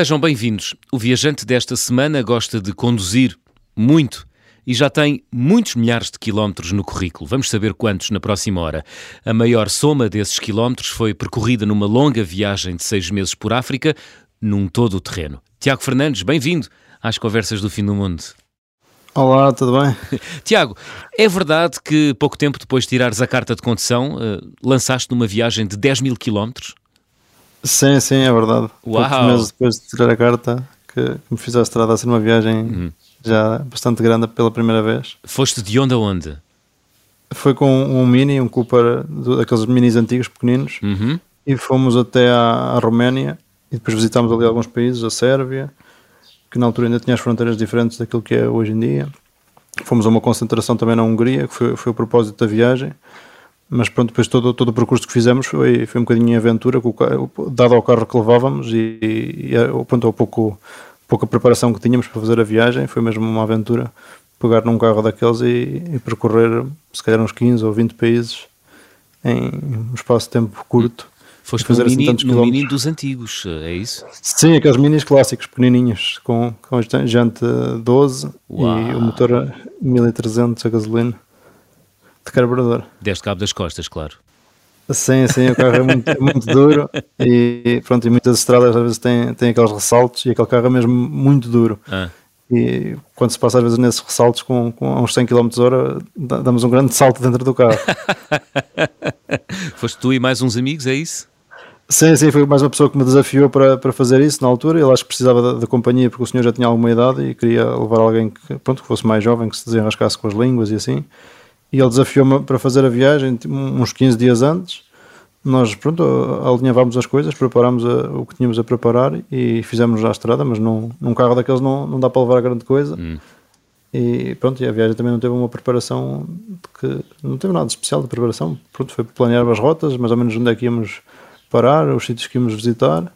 Sejam bem-vindos. O viajante desta semana gosta de conduzir muito e já tem muitos milhares de quilómetros no currículo. Vamos saber quantos na próxima hora. A maior soma desses quilómetros foi percorrida numa longa viagem de seis meses por África, num todo o terreno. Tiago Fernandes, bem-vindo às Conversas do Fim do Mundo. Olá, tudo bem? Tiago, é verdade que pouco tempo depois de tirares a carta de condução, uh, lançaste numa viagem de 10 mil quilómetros? Sim, sim, é verdade. Uau. Poucos meses depois de tirar a carta, que, que me fiz a estrada a ser uma viagem uhum. já bastante grande pela primeira vez. Foste de onde a onde? Foi com um Mini, um Cooper, daqueles minis antigos, pequeninos, uhum. e fomos até à, à Roménia, e depois visitámos ali alguns países, a Sérvia, que na altura ainda tinha as fronteiras diferentes daquilo que é hoje em dia. Fomos a uma concentração também na Hungria, que foi, foi o propósito da viagem. Mas pronto, depois todo, todo o percurso que fizemos foi, foi um bocadinho em aventura, dado ao carro que levávamos e, e, e pronto, ao pouco, pouca preparação que tínhamos para fazer a viagem, foi mesmo uma aventura pegar num carro daqueles e, e percorrer se calhar uns 15 ou 20 países em um espaço de tempo curto. Foste fazer no, mini, assim no mini dos antigos, é isso? Sim, aqueles minis clássicos, pequenininhos, com, com jante 12 Uau. e o motor 1300 a gasolina de carburador. Deste cabo das costas, claro. Sim, sim, o carro é muito, é muito duro e pronto, e muitas estradas às vezes têm, têm aqueles ressaltos e aquele carro é mesmo muito duro. Ah. E quando se passa às vezes nesses ressaltos com, com uns 100 km hora, damos um grande salto dentro do carro. Foste tu e mais uns amigos, é isso? Sim, sim, foi mais uma pessoa que me desafiou para, para fazer isso na altura. Ele acho que precisava da, da, companhia porque o senhor já tinha alguma idade e queria levar alguém que, pronto, que fosse mais jovem, que se desenrascasse com as línguas e assim. E ele desafiou-me para fazer a viagem uns 15 dias antes. Nós, pronto, alinhavámos as coisas, preparámos a, o que tínhamos a preparar e fizemos já a estrada, mas num, num carro daqueles não, não dá para levar grande coisa. Hum. E pronto, e a viagem também não teve uma preparação que não teve nada de especial de preparação. Pronto, foi planear as rotas, mais ou menos onde é que íamos parar, os sítios que íamos visitar.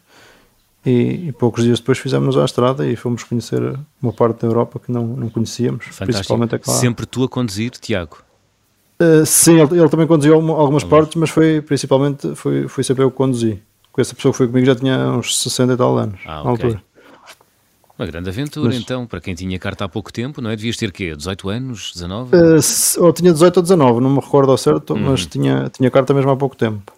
E, e, poucos dias depois fizemos à estrada e fomos conhecer uma parte da Europa que não, não conhecíamos, Fantástico. principalmente a Sempre tu a conduzir, Tiago? Uh, sim, ele, ele, também conduziu algumas partes, mas foi principalmente foi, foi sempre eu que conduzi. Com essa pessoa que foi comigo já tinha uns 60 e tal anos ah, na okay. altura. Uma grande aventura, mas, então, para quem tinha carta há pouco tempo, não é? Devias ter quê? 18 anos? 19? Uh, ou tinha 18 ou 19, não me recordo ao certo, mas uhum. tinha, tinha carta mesmo há pouco tempo.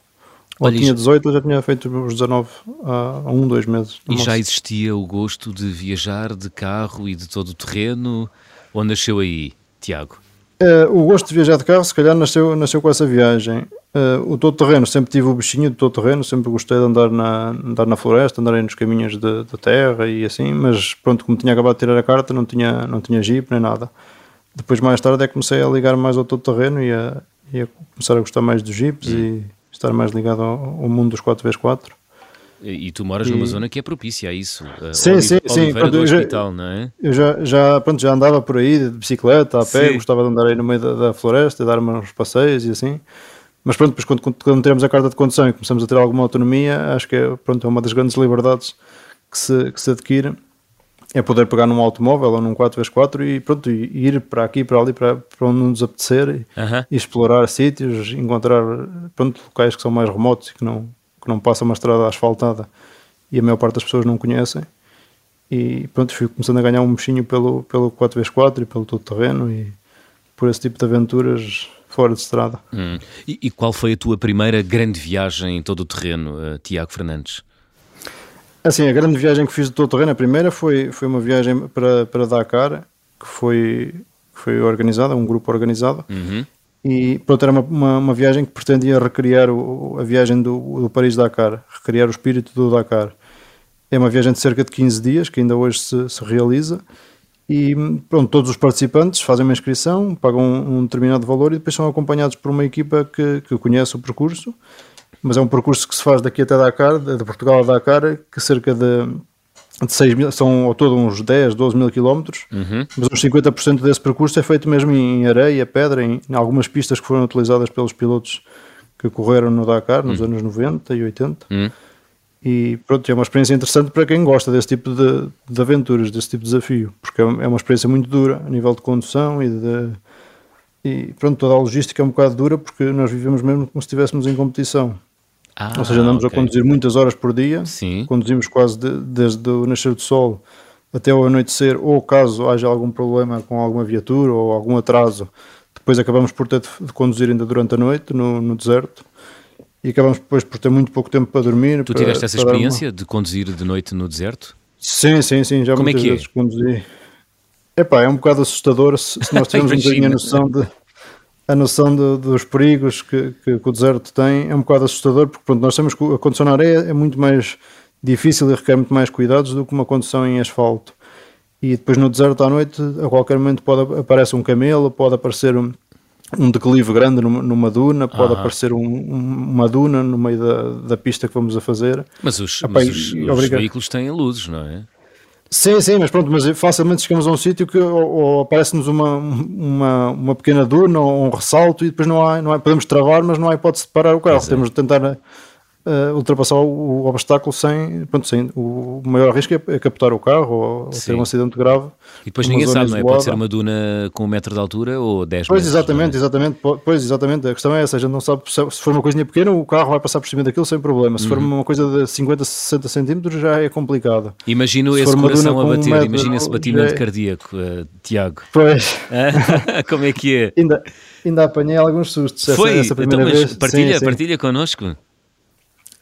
Ou Olha, tinha 18 ou já tinha feito os 19 há, há um, dois meses. E já existia o gosto de viajar de carro e de todo o terreno? Ou nasceu aí, Tiago? Uh, o gosto de viajar de carro, se calhar, nasceu, nasceu com essa viagem. Uh, o todo terreno, sempre tive o bichinho do todo terreno, sempre gostei de andar na, andar na floresta, andar nos caminhos da terra e assim, mas pronto, como tinha acabado de tirar a carta, não tinha, não tinha jeep nem nada. Depois, mais tarde, é que comecei a ligar mais ao todo terreno e a, e a começar a gostar mais dos jeeps hum. e estar mais ligado ao, ao mundo dos 4x4. E tu moras e... numa zona que é propícia a isso. Sim, Olive, sim, sim. Pronto, hospital, já, não é? Eu já, já, pronto, já andava por aí de bicicleta, a pé, gostava de andar aí no meio da, da floresta, dar-me uns passeios e assim. Mas pronto, depois quando, quando temos a carta de condução e começamos a ter alguma autonomia, acho que é, pronto, é uma das grandes liberdades que se, que se adquire. É poder pegar num automóvel ou num 4x4 e pronto, e ir para aqui, para ali, para, para onde nos apetecer e, e explorar sítios, encontrar pronto, locais que são mais remotos e que não, que não passa uma estrada asfaltada e a maior parte das pessoas não conhecem. E pronto, fui começando a ganhar um mexinho pelo, pelo 4x4 e pelo todo terreno e por esse tipo de aventuras fora de estrada. Hum. E, e, qual foi a tua primeira grande viagem em todo o terreno, uh, Tiago Fernandes? Assim, a grande viagem que fiz de todo o terreno, a primeira foi, foi uma viagem para, para Dakar, que foi, foi organizada, um grupo organizado, uhum. E pronto, era uma, uma, uma, viagem que pretendia recriar o, a viagem do, do Paris-Dakar, recriar o espírito do Dakar. É uma viagem de cerca de 15 dias, que ainda hoje se, se realiza. E pronto, todos os participantes fazem uma inscrição, pagam um, um, determinado valor e depois são acompanhados por uma equipa que, que conhece o percurso. Mas é um percurso que se faz daqui até Dakar, de Portugal a Dakar, que cerca de de 6 mil, são ao todo uns 10, 12 mil quilómetros, uhum. mas uns 50% desse percurso é feito mesmo em areia, pedra, em, em, algumas pistas que foram utilizadas pelos pilotos que correram no Dakar nos uhum. anos 90 e 80. Uhum. E pronto, é uma experiência interessante para quem gosta desse tipo de, de aventuras, desse tipo de desafio, porque é uma experiência muito dura a nível de condução e de. E pronto, toda a logística é um bocado dura porque nós vivemos mesmo como se estivéssemos em competição Ah, Ou seja, andamos okay. a conduzir muitas horas por dia, Sim. conduzimos quase de, desde o nascer do sol até o anoitecer, ou caso haja algum problema com alguma viatura ou algum atraso, depois acabamos por ter de conduzir ainda durante a noite no, no deserto e acabamos depois por ter muito pouco tempo para dormir. Tu tiveste essa experiência uma... de conduzir de noite no deserto? Sim, sim, sim, já Como é muitas é que vezes é? conduzi. Epá, é um bocado assustador se, se nós tivermos um bocadinho a noção de a noção de, dos perigos que, que, que, o deserto tem é um bocado assustador, porque pronto, nós temos que a condução na areia é muito mais difícil e requer muito mais cuidados do que uma condução em asfalto. E depois no deserto à noite, a qualquer momento pode aparecer um camelo, pode aparecer um, um declive grande numa, numa duna, pode ah. aparecer um, uma duna no meio da, da pista que vamos a fazer. Mas os, mas os, os veículos têm luzes, não é? Sim, sim, mas pronto, mas facilmente chegamos a um sítio que ou, ou aparece-nos uma, uma, uma pequena duna ou um ressalto e depois não há, não há, podemos travar, mas não há hipótese de parar o carro. É. Temos de tentar uh, ultrapassar o, o, obstáculo sem, pronto, sem o maior risco é, é captar o carro ou, ter um acidente grave. E depois ninguém sabe, não é? Pode ser uma duna com um metro de altura ou 10 pois metros. Exatamente, é? exatamente, pois exatamente. A questão é essa, a gente não sabe se for uma coisinha pequena, o carro vai passar por cima daquilo sem problema. Se uhum. for uma coisa de 50, 60 centímetros já é complicado. Imagino se esse coração a bater, um imagina esse batimento é... cardíaco, uh, Tiago. Pois. Como é que é? Ainda, ainda apanhei alguns sustos Foi? essa, essa primeira então, vez. Partilha, sim, sim. partilha connosco.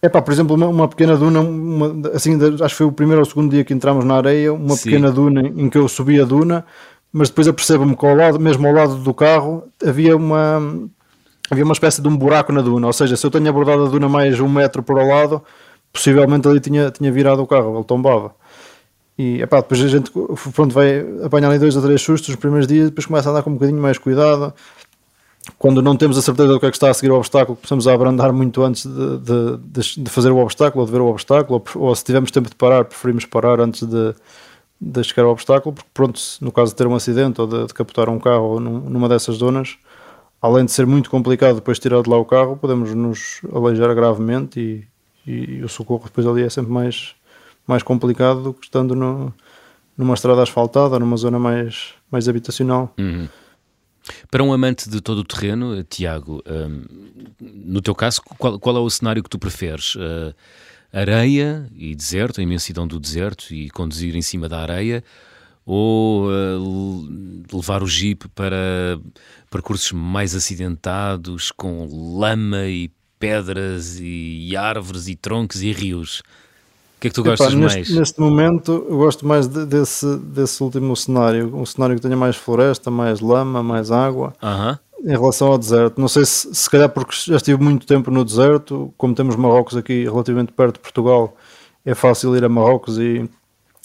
É pá, por exemplo, uma, uma pequena duna, uma, assim, acho que foi o primeiro ou o segundo dia que entramos na areia, uma Sim. pequena duna em que eu subi a duna, mas depois apercebo-me que ao lado, mesmo ao lado do carro, havia uma, havia uma espécie de um buraco na duna, ou seja, se eu tenho abordado a duna mais um metro por ao lado, possivelmente ali tinha, tinha virado o carro, ele tombava. E epá, depois a gente pronto, vai apanhar ali dois ou três sustos nos primeiros dias, depois começa a andar com um bocadinho mais cuidado, quando não temos a certeza do que é que está a seguir o obstáculo, começamos a abrandar muito antes de, de, de, fazer o obstáculo ou de ver o obstáculo, ou, ou, se tivermos tempo de parar, preferimos parar antes de, de chegar ao obstáculo, porque pronto, no caso de ter um acidente ou de, de um carro numa dessas zonas, além de ser muito complicado depois tirar de lá o carro, podemos nos aleijar gravemente e, e, e o socorro depois ali é sempre mais, mais complicado do que estando no, numa estrada asfaltada, numa zona mais, mais habitacional. Uhum. Para um amante de todo o terreno, Tiago, um, no teu caso, qual, qual, é o cenário que tu preferes? Uh, areia e deserto, a imensidão do deserto e conduzir em cima da areia, ou uh, levar o jeep para percursos mais acidentados, com lama e pedras e árvores e troncos e rios? Que é que tu gostas Epá, mais? Neste momento eu gosto mais de, desse, desse último cenário, um cenário que tenha mais floresta, mais lama, mais água. Uh -huh. Em relação ao deserto, não sei se, se calhar porque já estive muito tempo no deserto, como temos Marrocos aqui relativamente perto de Portugal, é fácil ir a Marrocos e,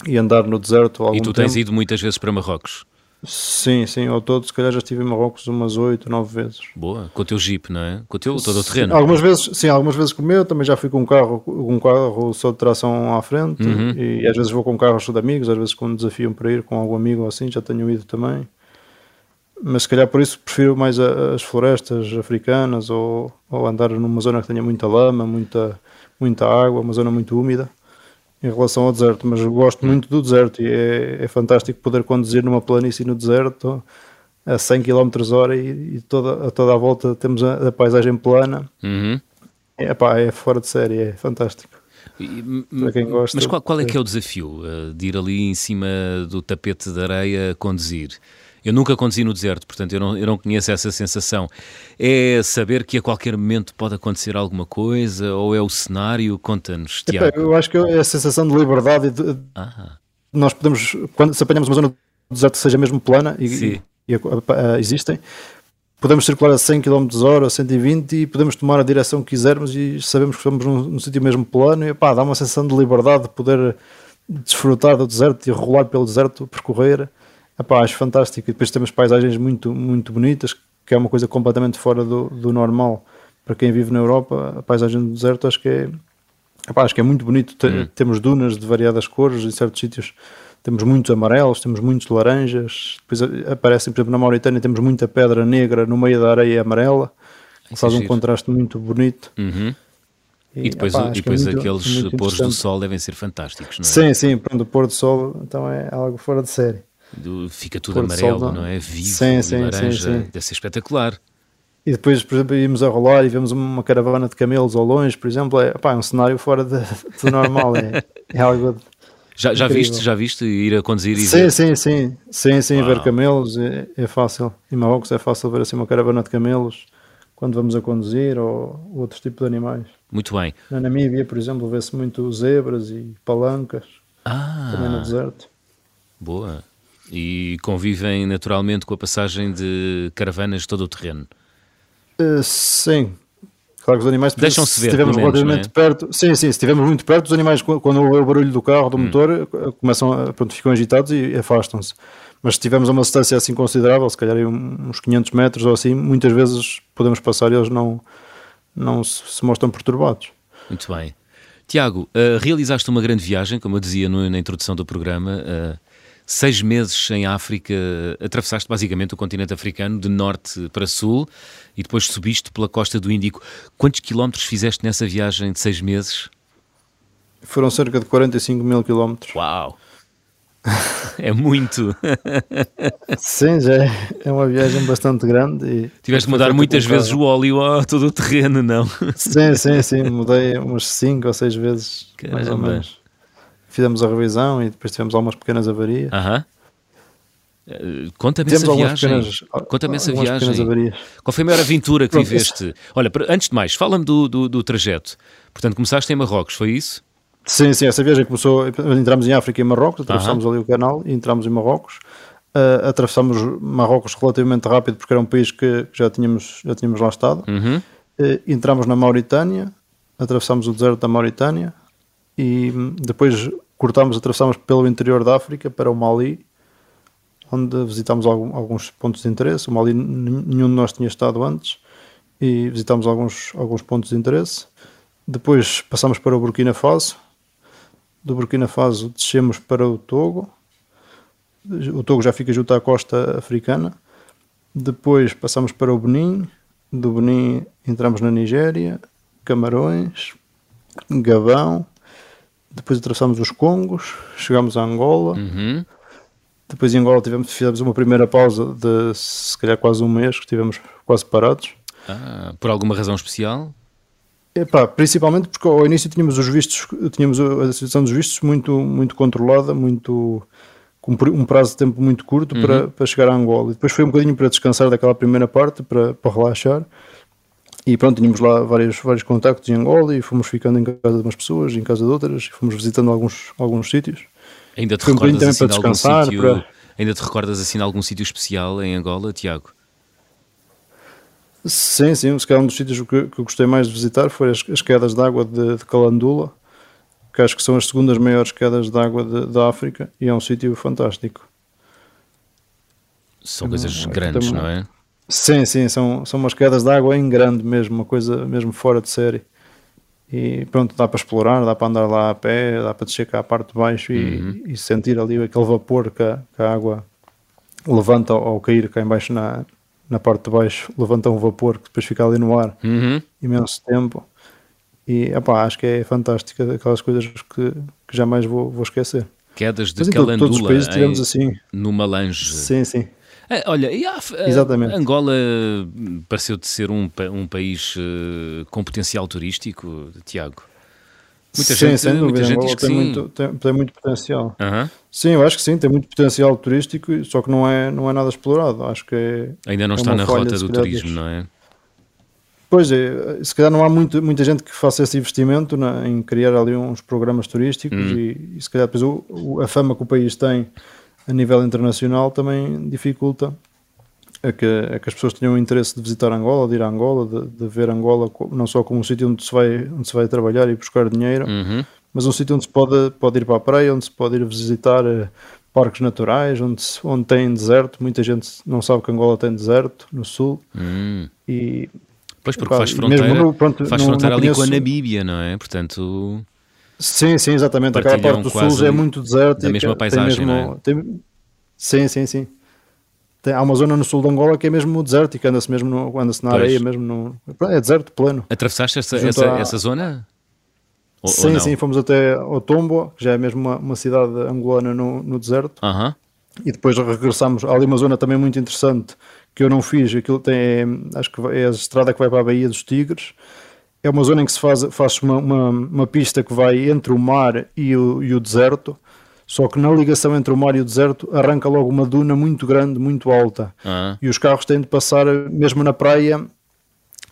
e andar no deserto. e tu tens ido muitas vezes para Marrocos? Sim, sim, ao todo, se calhar já estive em Marrocos umas 8, 9 vezes. Boa, com o teu jeep, não é? Com o teu todo o terreno. Algumas vezes, sim, algumas vezes com o meu, também já fui com um carro, um carro só de tração à frente, uhum. e às vezes vou com carros de amigos, às vezes quando desafiam para ir com algum amigo ou assim, já tenho ido também. Mas se calhar por isso prefiro mais as florestas africanas ou, ou andar numa zona que tenha muita lama, muita, muita água, uma zona muito úmida em relação ao deserto, mas eu gosto muito do deserto e é, é fantástico poder conduzir numa planície no deserto a 100 km hora e, e toda, a toda a volta temos a, a paisagem plana. Uhum. É, pá, é fora de série, é fantástico. E, gosta, mas qual, qual, é que é o desafio uh, de ir ali em cima do tapete de areia conduzir? Eu nunca conduzi no deserto, portanto eu não, eu não conheço essa sensação. É saber que a qualquer momento pode acontecer alguma coisa ou é o cenário? Conta-nos, Tiago. Eu acho que é a sensação de liberdade. De, ah. Nós podemos, quando, se apanhamos uma zona do deserto que seja mesmo plana e, e, e existem, podemos circular a 100 km hora, 120 e podemos tomar a direção que quisermos e sabemos que estamos num, num sítio mesmo plano e pá, dá uma sensação de liberdade de poder desfrutar do deserto e rolar pelo deserto, percorrer Epá, acho fantástico. E depois temos paisagens muito, muito bonitas, que é uma coisa completamente fora do, do normal. Para quem vive na Europa, a paisagem do deserto acho que é, epá, acho que é muito bonito. Hum. Temos dunas de variadas cores em certos sítios. Temos muitos amarelos, temos muitos laranjas. Depois aparecem, por exemplo, na Mauritânia, temos muita pedra negra no meio da areia amarela, que faz um contraste muito bonito. Uhum. E, e, depois, e depois é muito, aqueles muito pôres do sol devem ser fantásticos, não é? Sim, sim, pronto, o pôr do sol então é algo fora de série. Do, fica tudo amarelo, não. não. é? Vivo, sim, sim, laranja, sim, sim. deve ser espetacular. e depois, por exemplo, íamos a rolar e vemos uma caravana de camelos ao longe, por exemplo, é, pá, é um cenário fora do normal, é, é algo já, já viste, já viste ir a conduzir e sim, ver? Sim, sim, sim, sim, ver camelos é, é, fácil. Em Marrocos é fácil ver assim uma caravana de camelos quando vamos a conduzir ou outros tipos de animais. Muito bem. Na Namíbia, por exemplo, vê-se muito zebras e palancas, ah, também no deserto. Boa. E convivem naturalmente com a passagem de caravanas de todo o terreno? Uh, sim, Claro que os animais deixam-se ver. Se estivermos relativamente é? perto, sim, sim, se estivermos muito perto, os animais, quando ouve o barulho do carro, do hum. motor, começam a, pronto, ficam agitados e afastam-se. Mas se estivermos a uma distância assim considerável, se calhar uns 500 metros ou assim, muitas vezes podemos passar e eles não, não se, se mostram perturbados. Muito bem. Tiago, uh, realizaste uma grande viagem, como eu dizia no, na introdução do programa. Uh, seis meses em África, atravessaste basicamente o continente africano de norte para sul e depois subiste pela costa do Índico. Quantos quilómetros fizeste nessa viagem de seis meses? Foram cerca de 45 mil quilómetros. Uau! É muito. Sim, já é, é uma viagem bastante grande. E Tiveste de mudar muitas vezes o óleo a todo o terreno, não? Sim, sim, sim. Mudei umas 5 ou 6 vezes, Caramba. mais ou menos fizemos a revisão e depois tivemos algumas pequenas avarias. Aham. Uh Conta-me essa viagem. Conta-me essa viagem. Qual foi a maior aventura que Pronto, viveste? Olha, antes de mais, fala-me do, do, do, trajeto. Portanto, começaste em Marrocos, foi isso? Sim, sim, essa viagem começou. Entramos em África e Marrocos, atravessámos ali o canal e entramos em Marrocos. Uh, atravessámos Marrocos relativamente rápido porque era um país que já tínhamos, já tínhamos lá estado. Uhum. Uh, entramos na Mauritânia, atravessámos o deserto da Mauritânia, e depois cortámos, atravessámos pelo interior da África para o Mali, onde visitámos alguns pontos de interesse. O Mali nenhum de nós tinha estado antes e visitámos alguns, alguns pontos de interesse. Depois passámos para o Burkina Faso. Do Burkina Faso descemos para o Togo. O Togo já fica junto à costa africana. Depois passamos para o Benin. Do Benin entramos na Nigéria, Camarões, Gabão, depois atravessamos os Congos, chegámos a Angola. Uhum. Depois em Angola tivemos, fizemos uma primeira pausa de se calhar quase um mês, que estivemos quase parados. Ah, por alguma razão especial? Epá, principalmente porque ao início tínhamos os vistos, tínhamos a situação dos vistos muito, muito controlada, muito com um prazo de tempo muito curto uhum. para, para chegar a Angola. E depois foi um bocadinho para descansar daquela primeira parte, para, para relaxar. E pronto, tínhamos lá vários, vários contactos em Angola e fomos ficando em casa de umas pessoas, em casa de outras, e fomos visitando alguns, alguns sítios. Ainda te, recordas, assim, para descansar, sítio, para... ainda te recordas assim de algum sítio especial em Angola, Tiago? Sim, sim, se calhar um dos sítios que, que eu gostei mais de visitar foi as, as quedas de água de, de, Calandula, que acho que são as segundas maiores quedas de água da África e é um sítio fantástico. São coisas grandes, não é? Sim, sim, são, são umas quedas de água em grande mesmo, uma coisa mesmo fora de série. E pronto, dá para explorar, dá para andar lá a pé, dá para descer cá à parte de baixo e, uhum. e sentir ali aquele vapor que a, que a água levanta ao, ao, cair cá embaixo na, na parte de baixo, levanta um vapor que depois fica ali no ar uhum. imenso tempo. E epá, acho que é fantástico, aquelas coisas que, que jamais vou, vou esquecer. Quedas de Mas, então, todos os países tivemos assim. Numa lanche. Sim, sim. Ah, olha, e a, a Angola pareceu de ser um, um país uh, com potencial turístico, Tiago? Muita sim, gente, sem dúvida. Muita gente tem. Muito, tem, tem muito potencial. Uhum. Sim, eu acho que sim, tem muito potencial turístico, só que não é, não é nada explorado. Acho que é, Ainda não é está na rota do turismo, não é? Pois é, se calhar não há muito, muita gente que faça esse investimento na, em criar ali uns programas turísticos hum. e, e, se calhar depois o, o, a fama que o país tem a nível internacional também dificulta a que, a que as pessoas tenham interesse de visitar Angola, de ir a Angola, de, de ver Angola não só como um sítio onde se vai, onde se vai trabalhar e buscar dinheiro, uhum. mas um sítio onde se pode, pode ir para a praia, onde se pode ir visitar uh, parques naturais, onde, onde tem deserto. Muita gente não sabe que Angola tem deserto no sul. Uhum. E, pois, porque faz fronteira, no, pronto, faz fronteira ali conheço... com a Namíbia, não é? Portanto. Sim, sim, exatamente. Aquela parte do sul é muito deserto. Da mesma paisagem, mesmo, é? Tem, sim, sim, sim. Tem, há uma zona no sul de Angola que é mesmo deserto e que anda-se mesmo no, anda-se na pois. areia, mesmo no, é deserto pleno. Atravessaste essa, essa, a, essa zona? Ou, sim, ou sim, fomos até Otombo, que já é mesmo uma, uma cidade angolana no, no deserto. Uh -huh. E depois regressamos. Há ali uma zona também muito interessante, que eu não fiz, aquilo tem, acho que é a estrada que vai para a Baía dos Tigres. É uma zona em que se faz, faz uma, uma, uma pista que vai entre o mar e o, e o deserto. Só que na ligação entre o mar e o deserto arranca logo uma duna muito grande, muito alta. Ah. E os carros têm de passar mesmo na praia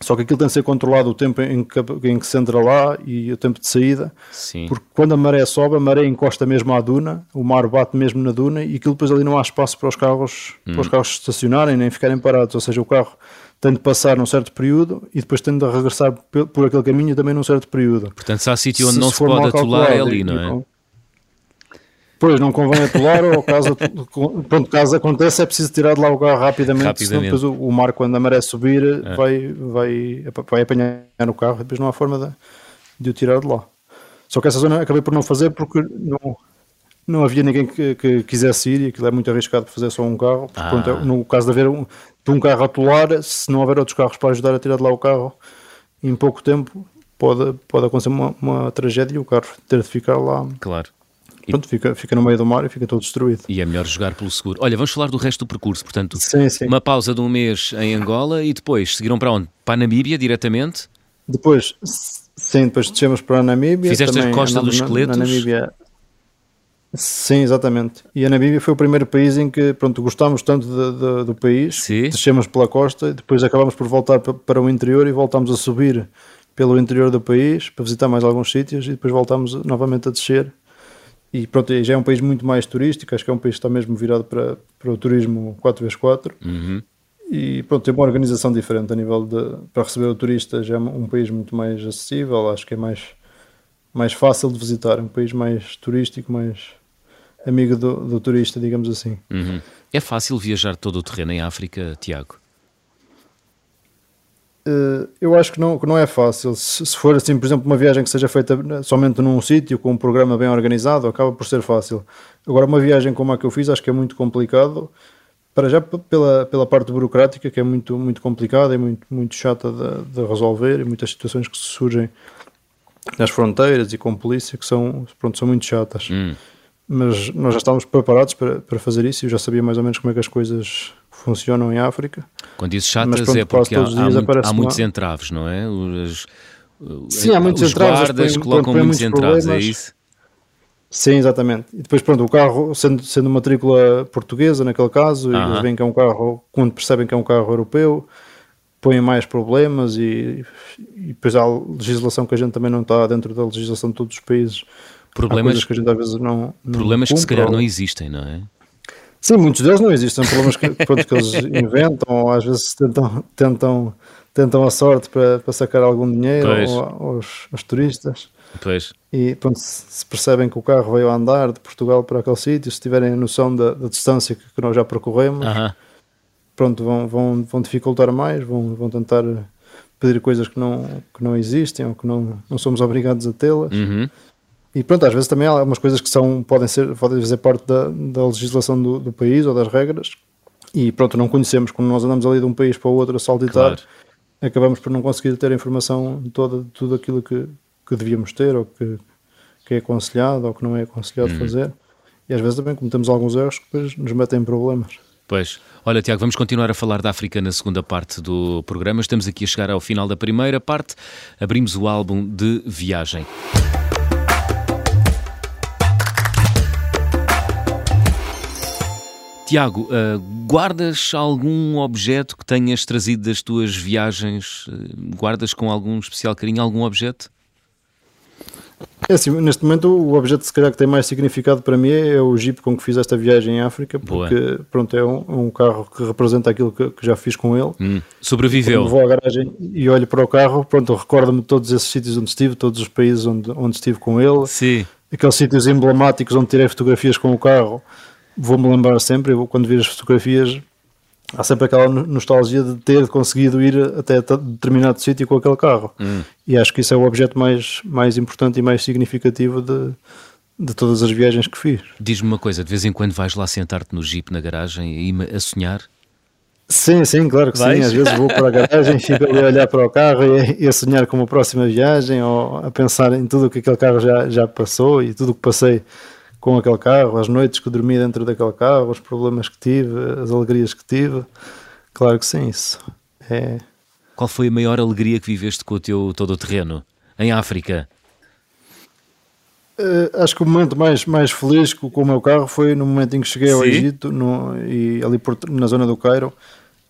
só que aquilo tem de ser controlado o tempo em que, em que se entra lá e o tempo de saída, Sim. porque quando a maré sobe, a maré encosta mesmo à duna, o mar bate mesmo na duna e aquilo depois ali não há espaço para os carros, Hum. para os carros estacionarem nem ficarem parados, ou seja, o carro tem de passar num certo período e depois tem de regressar por aquele caminho também num certo período. Portanto, se há sítio onde Se não se pode atolar, é ali, não é? com- Pois, não convém atolar ou caso, pronto, caso aconteça é preciso tirar de lá o carro rapidamente, senão Rapidamente. depois o, o mar quando a maré subir vai, vai, vai apanhar o carro e depois não há forma de, de o tirar de lá. Só que essa zona acabei por não fazer porque não, não havia ninguém que, que quisesse ir e aquilo é muito arriscado para fazer só um carro. Porque, Ah. pronto, é- no caso de haver um, de um carro atolar, se não houver outros carros para ajudar a tirar de lá o carro, em pouco tempo pode, pode acontecer uma, uma tragédia e o carro ter de ficar lá. Claro. Pronto, fica, fica no meio do mar e fica todo destruído. E é melhor jogar pelo seguro. Olha, vamos falar do resto do percurso. Portanto, Sim, sim. uma pausa de um mês em Angola e depois seguiram para onde? Para a Namíbia diretamente? Depois, sim, depois descemos para a Namíbia. Fizeste a Costa dos na- Esqueletos? Na Namíbia. Sim, exatamente. E a Namíbia foi o primeiro país em que pronto, gostámos tanto de- de- do país, Sim. descemos pela costa, depois acabámos por voltar pa- para o interior e voltámos a subir pelo interior do país para visitar mais alguns sítios e depois voltámos novamente a descer. E pronto, já é um país muito mais turístico, acho que é um país que está mesmo virado para, para o turismo 4x4 Uhum. e pronto, tem uma organização diferente a nível de para receber o turista já é um país muito mais acessível, acho que é mais, mais fácil de visitar, um país mais turístico, mais amigo do, do turista, digamos assim. Uhum. É fácil viajar todo o terreno em África, Tiago? Eh, eu acho que não, que não é fácil. Se, se for assim, por exemplo, uma viagem que seja feita somente num sítio com um programa bem organizado, acaba por ser fácil. Agora, uma viagem como a que eu fiz, acho que é muito complicado. Para já pela, pela parte burocrática, que é muito, muito complicada e muito, muito chata de, de resolver, e muitas situações que surgem nas fronteiras e com polícia que são, pronto, são muito chatas. Hum. Mas nós já estávamos preparados para, para fazer isso e eu já sabia mais ou menos como é que as coisas funcionam em África. Quando dizes Mas chatas pronto, é porque há, os há muito- há muitos entraves, não é? Os, Sim, há muitos os entraves, eles guardas põem- colocam põem muitos muitos entraves, é isso? Sim, exatamente. E depois, pronto, o carro, sendo, sendo matrícula portuguesa, naquele caso, e Aham. eles veem que é um carro, quando percebem que é um carro europeu, põem mais problemas e, e depois há legislação que a gente também não está dentro da legislação de todos os países. Problemas, que a gente às vezes não. não problemas que se calhar ou- não existem, não é? Sim, muitos deles não existem, problemas que, que eles inventam, ou às vezes tentam, tentam, tentam a sorte para, para sacar algum dinheiro ao- aos, aos turistas. Pois. E pronto, se percebem que o carro veio a andar de Portugal para aquele sítio, se tiverem a noção da, da distância que, que nós já percorremos, Aham. pronto, vão, vão, vão dificultar mais, vão, vão tentar pedir coisas que não, que não existem ou que não, não somos obrigados a tê-las. Uhum. E pronto, às vezes também há algumas coisas que são, podem, ser, podem fazer parte da, da legislação do, do país ou das regras e pronto, não conhecemos. Quando nós andamos ali de um país para o outro a saltitar, Claro. acabamos por não conseguir ter a informação toda de tudo aquilo que, que devíamos ter ou que, que é aconselhado ou que não é aconselhado Uhum. fazer. E às vezes também cometemos alguns erros que depois nos metem em problemas. Pois. Olha, Tiago, vamos continuar a falar da África na segunda parte do programa. Estamos aqui a chegar ao final da primeira parte. Abrimos o álbum de viagem. Tiago, ah, guardas algum objeto que tenhas trazido das tuas viagens? Ah, Guardas com algum especial carinho algum objeto? É assim, neste momento o objeto se calhar que tem mais significado para mim é o Jeep com que fiz esta viagem em África, Boa. porque pronto, é um, um carro que representa aquilo que, que já fiz com ele. Hum, sobreviveu. Quando vou à garagem e olho para o carro, pronto, recordo-me de todos esses sítios onde estive, todos os países onde, onde estive com ele, Sim. aqueles sítios emblemáticos onde tirei fotografias com o carro, vou-me lembrar sempre, eu, quando vir as fotografias, há sempre aquela no- nostalgia de ter conseguido ir até determinado sítio com aquele carro. Hum. E acho que isso é o objeto mais, mais importante e mais significativo de, de todas as viagens que fiz. Diz-me uma coisa, de vez em quando vais lá sentar-te no Jeep na garagem e a sonhar? Sim, sim, claro que Vais? sim. Às vezes vou para a garagem, fico ali a olhar para o carro e, a- e a sonhar com uma próxima viagem ou a pensar em tudo o que aquele carro já, já passou e tudo o que passei com aquele carro, as noites que dormi dentro daquele carro, os problemas que tive, as alegrias que tive. Claro que sim, isso. É... Qual foi a maior alegria que viveste com o teu todo o terreno em África? Uh, acho que o momento mais, mais feliz com, com o meu carro foi no momento em que cheguei ao Sim. Egito no, e ali por, na zona do Cairo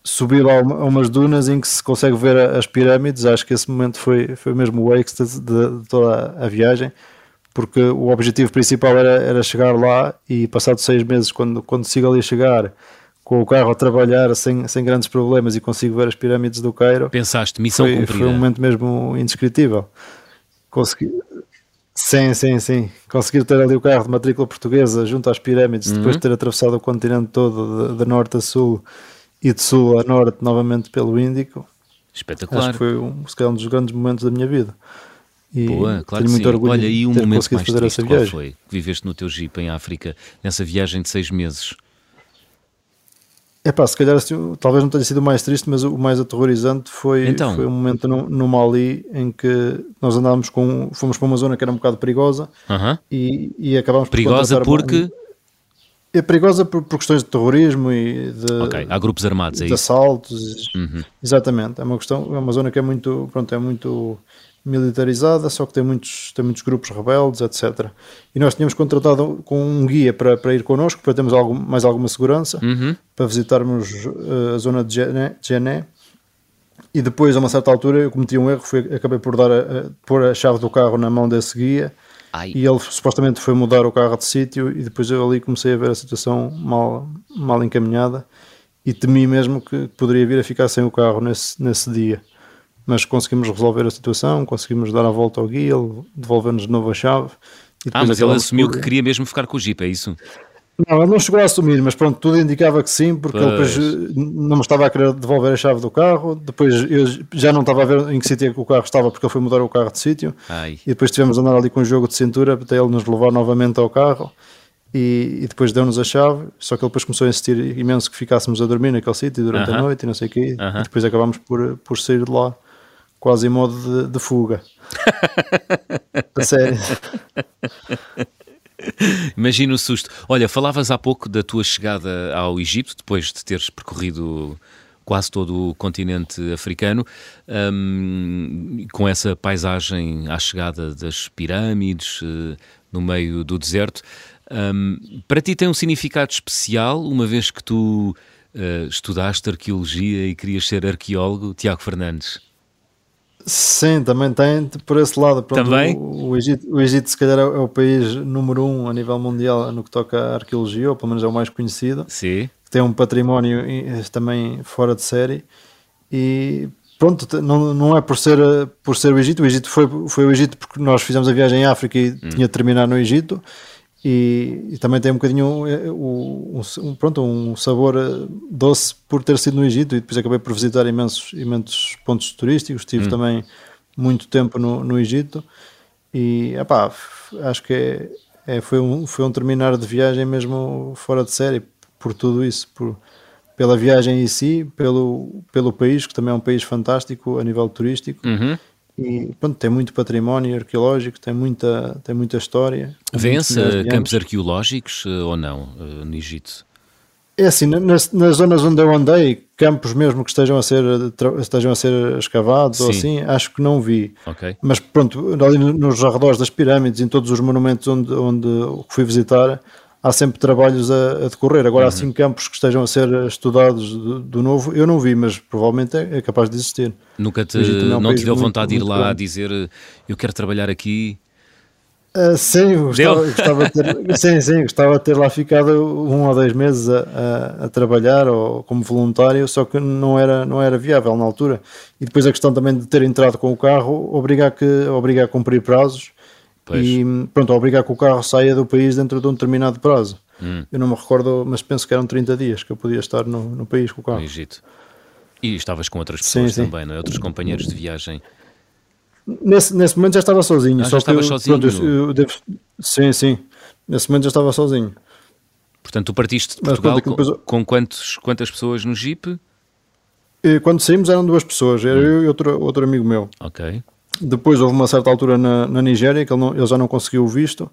subi lá a umas dunas em que se consegue ver as pirâmides. Acho que esse momento foi, foi mesmo o êxtase de, de toda a viagem, porque o objetivo principal era, era chegar lá e, passado seis meses, quando, quando sigo ali chegar com o carro a trabalhar sem, sem grandes problemas e consigo ver as pirâmides do Cairo, pensaste, missão foi, cumprida. Foi um momento mesmo indescritível. Consegui. Sim, sim, sim. Conseguir ter ali o carro de matrícula portuguesa junto às pirâmides, uhum. depois de ter atravessado o continente todo de, de norte a sul e de sul a norte novamente pelo Índico. Espetacular. Acho que foi um, se calhar um dos grandes momentos da minha vida. E Boa, claro tenho muito orgulho Olha, e um momento mais fazer triste, qual foi? Que viveste no teu Jeep em África, nessa viagem de seis meses? É pá, se calhar talvez não tenha sido o mais triste, mas o mais aterrorizante foi, então. foi um momento no, no Mali em que nós andávamos com. fomos para uma zona que era um bocado perigosa uh -huh. e, e acabámos Perigosa por porque. Uma, é perigosa por, por, questões de terrorismo e de, okay. Há grupos armados aí. É de assaltos. Uhum. Exatamente. É uma questão, é uma zona que é muito, pronto, é muito militarizada, só que tem muitos, tem muitos grupos rebeldes, etc. E nós tínhamos contratado com um guia para, para ir connosco, para termos algum, mais alguma segurança, uhum. para visitarmos uh, a zona de Jené. E depois, a uma certa altura, eu cometi um erro, fui, acabei por dar a, a, pôr a chave do carro na mão desse guia Ai. E ele supostamente foi mudar o carro de sítio e depois eu ali comecei a ver a situação mal, mal encaminhada e temi mesmo que poderia vir a ficar sem o carro nesse, nesse dia. Mas conseguimos resolver a situação, conseguimos dar a volta ao guia, ele devolveu-nos de novo a chave. ah, mas ele assumiu por... que queria mesmo ficar com o Jeep, é isso? Não, ele não chegou a assumir, mas pronto, tudo indicava que sim, porque pois. ele depois eh, não estava a querer devolver a chave do carro, depois eu já não estava a ver em que sítio é que o carro estava, porque ele foi mudar o carro de sítio, e depois tivemos a andar ali com um jogo de cintura até ele nos levar novamente ao carro, e, e depois deu-nos a chave, só que ele depois começou a insistir imenso que ficássemos a dormir naquele sítio durante uh -huh. a noite e não sei o quê, uh -huh. e depois acabámos por, por sair de lá quase em modo de, de fuga. a sério. Imagina o susto. Olha, falavas há pouco da tua chegada ao Egito, depois de teres percorrido quase todo o continente africano, um, com essa paisagem à chegada das pirâmides, uh, no meio do deserto. Um, para ti tem um significado especial, uma vez que tu uh, estudaste arqueologia e querias ser arqueólogo, Tiago Fernandes? Sim, também tem por esse lado. Pronto, também? O, o, Egito, o Egito, se calhar, é o país número um a nível mundial no que toca à arqueologia, ou pelo menos é o mais conhecido. Sim. Tem um património também fora de série. E pronto, não, não é por ser, por ser o Egito. O Egito foi, foi o Egito porque nós fizemos a viagem em África e hum. tinha de terminar no Egito. E, e, também tem um bocadinho um, um, pronto, um sabor eh, doce por ter sido no Egito e depois acabei por visitar imensos, imensos pontos turísticos, estive hum. também muito tempo no, no Egito e epá, acho que é, é, foi, um, foi um terminar de viagem mesmo fora de série por tudo isso, por, pela viagem em si, pelo, pelo país, que também é um país fantástico a nível turístico. Uhum e pronto, tem muito património arqueológico, tem muita, tem muita história. Vence campos arqueológicos eh, ou não eh, no Egito? É assim, nas, nas, zonas onde eu andei, campos mesmo que estejam a ser, estejam a ser escavados Sim. ou assim, acho que não vi. Okay. Mas pronto, ali nos arredores das pirâmides, em todos os monumentos onde, onde fui visitar, há sempre trabalhos a, a decorrer. Agora, uhum. assim, campos que estejam a ser estudados do, do novo, eu não vi, mas provavelmente é, é capaz de existir. Nunca te, é um não te deu vontade muito, de ir lá a dizer eu quero trabalhar aqui? Uh, sim, gostava, gostava de ter, sim, sim, gostava de ter lá ficado um ou dois meses a, a, a, trabalhar ou como voluntário, só que não era, não era viável na altura. E depois a questão também de ter entrado com o carro obriga a, que, obriga a cumprir prazos Pois. e pronto, obrigar que o carro saia do país dentro de um determinado prazo. Hum. Eu não me recordo, mas penso que eram 30 dias que eu podia estar no, no país com o carro. No Egito. E estavas com outras pessoas sim, sim. também, não é? Outros companheiros de viagem. Nesse, nesse momento já estava sozinho. Ah, já estava sozinho? Pronto, eu, eu devo, sim, sim. Nesse momento já estava sozinho. Portanto, tu partiste de Portugal mas, pronto, depois... com quantos, quantas pessoas no Jeep? Quando saímos eram duas pessoas, era hum. eu e outro, outro amigo meu. Ok. Depois houve uma certa altura na, na Nigéria que ele, não, ele, já não conseguiu o visto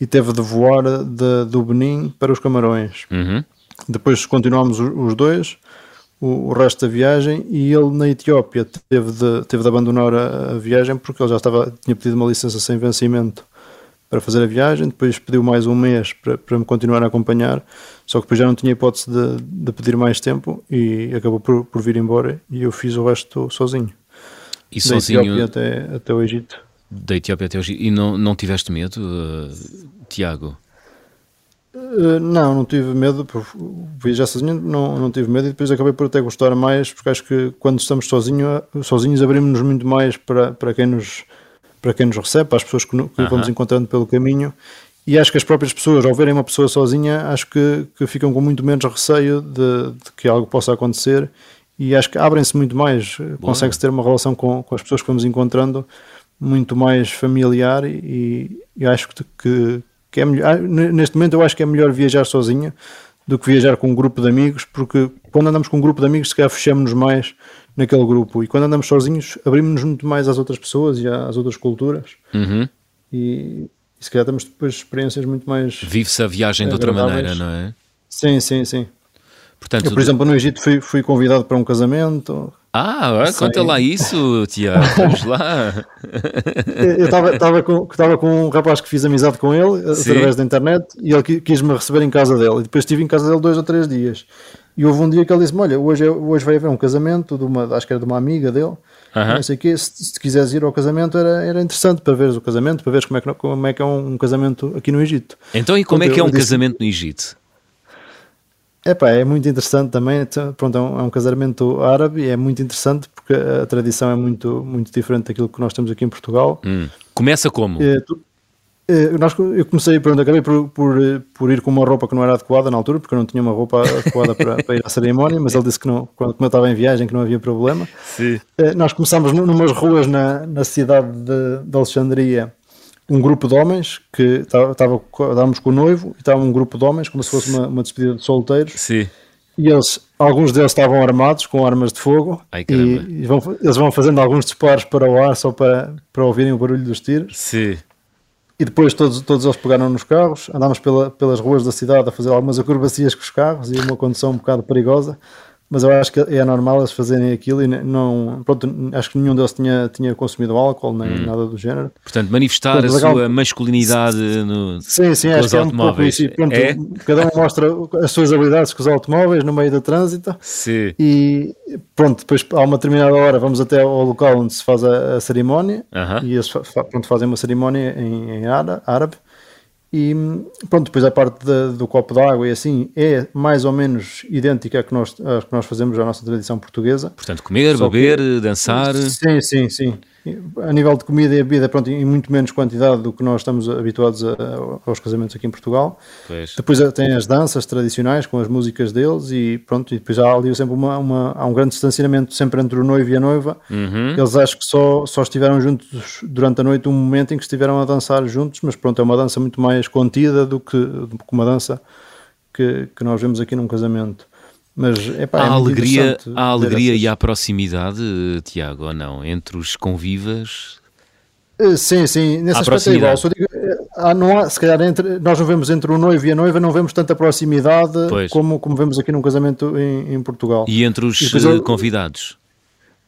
e teve de voar de, do Benin para os Camarões. Uhum. Depois continuámos os dois. o, o, resto da viagem e ele na Etiópia teve de, teve de abandonar a, a, viagem porque ele já estava, tinha pedido uma licença sem vencimento para fazer a viagem, depois pediu mais um mês para, para me continuar a acompanhar, só que depois já não tinha hipótese de, de pedir mais tempo e acabou por, por vir embora e eu fiz o resto sozinho. E da sozinho Etiópia até, até o Egito. Da Etiópia até o Egito. E não, não tiveste medo, uh, Tiago? Uh, não, não tive medo, viajar sozinho não, não tive medo e depois acabei por até gostar mais, porque acho que quando estamos sozinho, sozinhos abrimos-nos muito mais para, para, quem nos, para quem nos recebe, para as pessoas que, que uh -huh. vamos encontrando pelo caminho e acho que as próprias pessoas, ao verem uma pessoa sozinha, acho que, que ficam com muito menos receio de, de que algo possa acontecer e acho que abrem-se muito mais, consegue-se ter uma relação com, com as pessoas que vamos encontrando muito mais familiar e, e acho que, que, é melhor, ah, neste momento eu acho que é melhor viajar sozinho do que viajar com um grupo de amigos, porque quando andamos com um grupo de amigos, se calhar fechamos-nos mais naquele grupo e quando andamos sozinhos, abrimos-nos muito mais às outras pessoas e às outras culturas uhum. e, e se calhar temos depois experiências muito mais. Vive-se a viagem de outra maneira, não é? Sim, sim, sim. Portanto, eu, por exemplo, no Egito fui, fui convidado para um casamento. Ah, agora conta lá isso, Tiago. Vamos lá. eu estava com, com um rapaz que fiz amizade com ele Sim. através da internet e ele quis-me receber em casa dele. E depois estive em casa dele dois ou três dias. E houve um dia que ele disse-me: Olha, hoje, é, hoje vai haver um casamento, de uma, acho que era de uma amiga dele. Uh -huh. Não sei quê. Se, se quiseres ir ao casamento, era, era interessante para veres o casamento, para veres como é que, como é, que é um, casamento aqui no Egito. Então, e como é que é um disse, casamento no Egito? Epá, é muito interessante também. Então, pronto, é um, é um, casamento árabe e é muito interessante porque a tradição é muito, muito diferente daquilo que nós temos aqui em Portugal. Hum. Começa como? É, tu, é, nós, eu comecei, pronto, acabei por, por, por, ir com uma roupa que não era adequada na altura, porque eu não tinha uma roupa adequada para, para, ir à cerimónia, mas ele disse que não, quando eu estava em viagem, que não havia problema. Sim. É, nós começámos numas ruas na, na cidade de, de Alexandria um grupo de homens que estava, estávamos com o noivo e estava um grupo de homens como se fosse uma, uma despedida de solteiros. Sim. e eles, alguns deles estavam armados com armas de fogo. Ai, e, e vão, eles vão fazendo alguns disparos para o ar só para, para ouvirem o barulho dos tiros. Sim. e depois todos, todos eles pegaram nos carros. Andámos pela, pelas ruas da cidade a fazer algumas acrobacias com os carros e uma condução um bocado perigosa mas eu acho que é normal eles fazerem aquilo e não, pronto, acho que nenhum deles tinha, tinha consumido álcool nem hum. nada do género. Portanto, manifestar a sua masculinidade no, sim, sim, acho que é um pouco isso. Pronto, é? Cada um mostra as suas habilidades com os automóveis no meio do trânsito sim. e pronto, depois a uma determinada hora vamos até ao local onde se faz a, a cerimónia uh -huh. e eles pronto, fazem uma cerimónia em, em árabe e pronto, depois a parte de, do copo d'água e assim é mais ou menos idêntica à que nós, à que nós fazemos à nossa tradição portuguesa. Portanto, comer, Só beber, que, dançar. Sim, sim, sim. A nível de comida e bebida, pronto, em muito menos quantidade do que nós estamos habituados a, aos casamentos aqui em Portugal. Pois. Depois tem as danças tradicionais com as músicas deles e pronto, e depois há ali sempre uma, uma, há um grande distanciamento sempre entre o noivo e a noiva. Uhum. Eles acho que só, só estiveram juntos durante a noite um momento em que estiveram a dançar juntos, mas pronto, é uma dança muito mais contida do que, do que uma dança que, que nós vemos aqui num casamento. Mas epá, há é alegria, há alegria e há proximidade, Tiago, ou não? Entre os convivas? Eh, sim, sim, nesse há aspecto é igual. Só digo, eh, há, não há, se calhar entre, nós não vemos entre o noivo e a noiva, não vemos tanta proximidade como, como vemos aqui num casamento em, em Portugal. E entre os e convidados?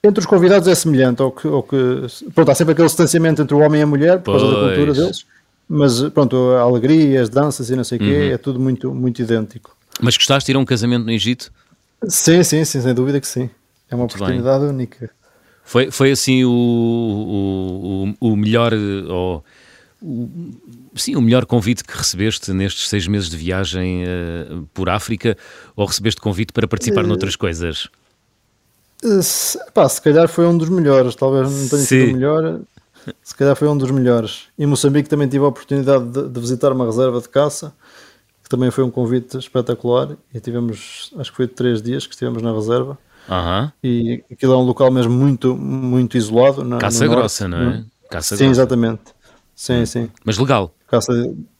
Entre os convidados é semelhante ao que, ao que. Pronto, há sempre aquele distanciamento entre o homem e a mulher por pois. causa da cultura deles, mas pronto, a alegria, as danças e não sei o uhum. quê, é tudo muito, muito idêntico. Mas gostaste de ir a um casamento no Egito? Sim, sim, sim, sem dúvida que sim. É uma Muito oportunidade bem. única. Foi, foi assim o, o, o, o melhor, ou, o, sim, o melhor convite que recebeste nestes seis meses de viagem uh, por África, ou recebeste convite para participar uh, noutras coisas? Uh, se, pá, se calhar foi um dos melhores, talvez não tenha sim. sido o melhor, se calhar foi um dos melhores. Em Moçambique também tive a oportunidade de, de visitar uma reserva de caça que também foi um convite espetacular e tivemos, acho que foi três dias que estivemos na reserva. Uhum. E aquilo é um local mesmo muito, muito isolado. Na, Caça grossa, norte, não é? Caça sim, grossa. exatamente. Sim, sim. Mas legal? Caça,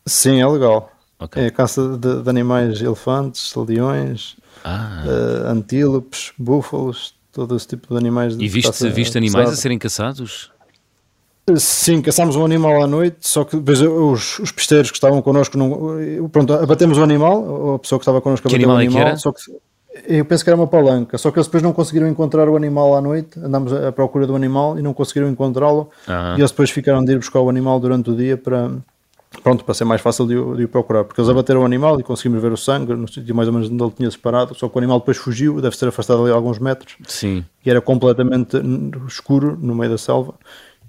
sim, é legal. Okay. É caça de, de, animais, elefantes, leões, ah. uh, antílopes, búfalos, todo esse tipo de animais. E viste, viste animais a serem caçados? Sim, caçámos um animal à noite, só que depois os, os pisteiros que estavam connosco, não, pronto, abatemos o animal, a pessoa que estava connosco abateu o animal, é só que Eu penso que era uma palanca, só que eles depois não conseguiram encontrar o animal à noite. Andámos à procura do animal e não conseguiram encontrá-lo. Aham. E eles depois ficaram de ir buscar o animal durante o dia para, pronto, para ser mais fácil de o, de o procurar. Porque eles abateram o animal e conseguimos ver o sangue no sítio mais ou menos onde ele tinha separado. Só que o animal depois fugiu, deve ser afastado ali alguns metros Sim. e era completamente escuro no meio da selva.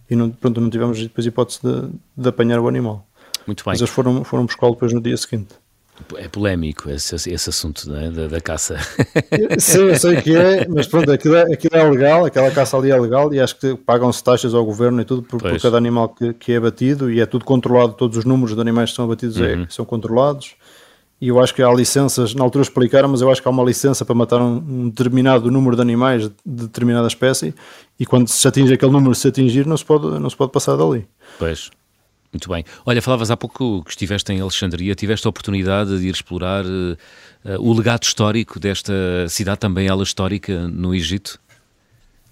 E não, pronto, não tivemos depois hipótese de, de apanhar o animal. Muito bem. Mas eles foram, foram buscá-lo depois no dia seguinte. É polémico esse, esse assunto é? da, da caça. Sim, eu sei que é, mas pronto, aquilo é, aquilo é legal, aquela caça ali é legal e acho que pagam-se taxas ao governo e tudo por, por cada animal que, que é abatido e é tudo controlado, todos os números de animais que são abatidos é- Uhum. são controlados. E eu acho que há licenças, na altura explicaram, mas eu acho que há uma licença para matar um, um determinado número de animais de determinada espécie e quando se atinge aquele número, se atingir, não se pode, não se pode passar dali. Pois. Muito bem. Olha, falavas há pouco que estiveste em Alexandria, tiveste a oportunidade de ir explorar eh, eh, o legado histórico desta cidade, também ela histórica, no Egito?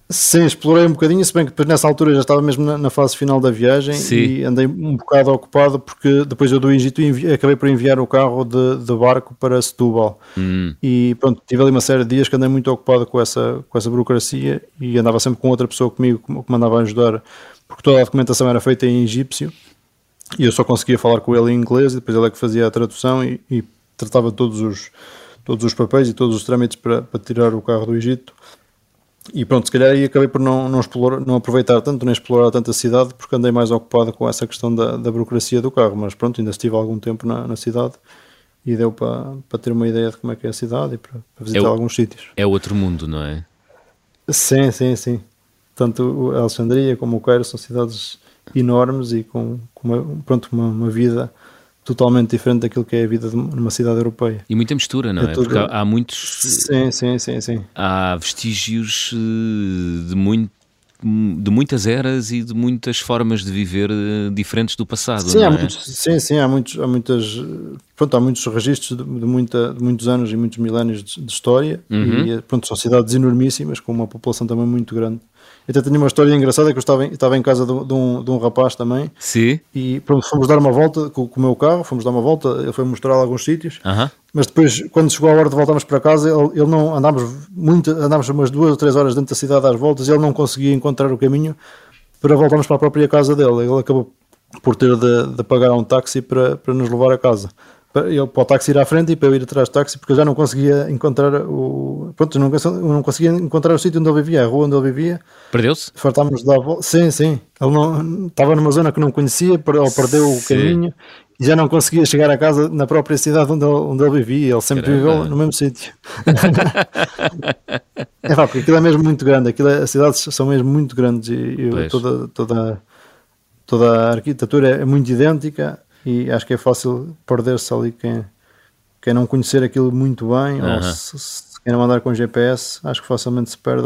Sim, explorei um bocadinho, se bem que depois nessa altura já estava mesmo na, na fase final da viagem Sim. e andei um bocado ocupado porque depois eu do Egito acabei por enviar o carro de, de barco para Setúbal. Hum, e pronto, tive ali uma série de dias que andei muito ocupado com essa, com essa burocracia e andava sempre com outra pessoa comigo que me andava a ajudar porque toda a documentação era feita em egípcio e eu só conseguia falar com ele em inglês e depois ele é que fazia a tradução e, e tratava todos os, todos os papéis e todos os trâmites para, para tirar o carro do Egito e pronto, se calhar aí acabei por não, não, explorar, não aproveitar tanto, nem explorar tanto a cidade, porque andei mais ocupado com essa questão da, da burocracia do carro. Mas pronto, ainda estive algum tempo na, na cidade e deu para, para ter uma ideia de como é que é a cidade e para, para visitar Eu- alguns sítios. é outro mundo, não é? Sim, sim, sim. Tanto o- a Alexandria como o Cairo são cidades enormes e com, com uma, pronto, uma, uma vida totalmente diferente daquilo que é a vida de uma cidade europeia. E muita mistura, não É é? tudo- Porque há, há muitos. Sim, sim, sim, sim. Há vestígios eh, de, muito, de muitas eras e de muitas formas de viver eh, diferentes do passado, Sim, não há é? muitos, sim, sim, há muitos, há muitas, pronto, há muitos registros de, de muita, de muitos anos e muitos milénios de, de história Uhum. e eh, pronto, são cidades enormíssimas com uma população também muito grande. Até tenho uma história engraçada que eu estava em, estava em casa de, de um, de um rapaz também Sim? e pronto, fomos dar uma volta com, com o meu carro, fomos dar uma volta, ele foi mostrar alguns sítios, Aham. mas depois, quando chegou a hora de voltarmos para casa, ele, ele não andámos muito, andámos umas duas ou três horas dentro da cidade às voltas e ele não conseguia encontrar o caminho para voltarmos para a própria casa dele. Ele acabou por ter de, de pagar um táxi para, para nos levar a casa. Para, ele, para o táxi ir à frente e para eu ir atrás do táxi, porque eu já não conseguia encontrar o. Pronto, eu não, eu não conseguia encontrar o sítio onde ele vivia, a rua onde ele vivia. Perdeu-se? Fartámos de dar a volta. Sim, sim. Ele não, estava numa zona que não conhecia, ele perdeu o Sim. caminho e já não conseguia chegar a casa na própria cidade onde ele, onde ele vivia. Ele sempre Caramba. viveu no mesmo sítio. é pá, porque aquilo é mesmo muito grande. Aquilo é- as cidades são mesmo muito grandes e, e toda, toda, toda a arquitetura é muito idêntica e acho que é fácil perder-se ali quem, quem não conhecer aquilo muito bem ou se, se quem não andar com GPS, acho que facilmente se perde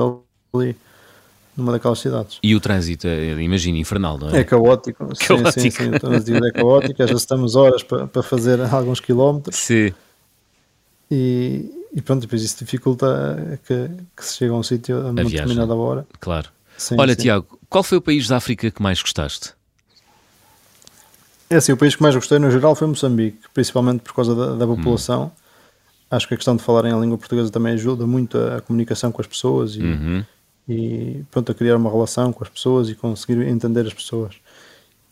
ali numa daquelas cidades. E o trânsito, é, imagina, infernal, não é? É caótico, sim, sim, Caótico. sim, o trânsito é caótico, às vezes estamos horas para, para fazer alguns quilómetros Sim. e, e pronto, depois isso dificulta que, que se chegue a um sítio a uma viagem. determinada hora. Claro. Sim, Olha, sim. Tiago, qual foi o país da África que mais gostaste? É assim, o país que mais gostei no geral foi Moçambique, principalmente por causa da, da população. Hum. Acho que a questão de falarem a língua portuguesa também ajuda muito a, a comunicação com as pessoas e, Uhum. e pronto, a criar uma relação com as pessoas e conseguir entender as pessoas.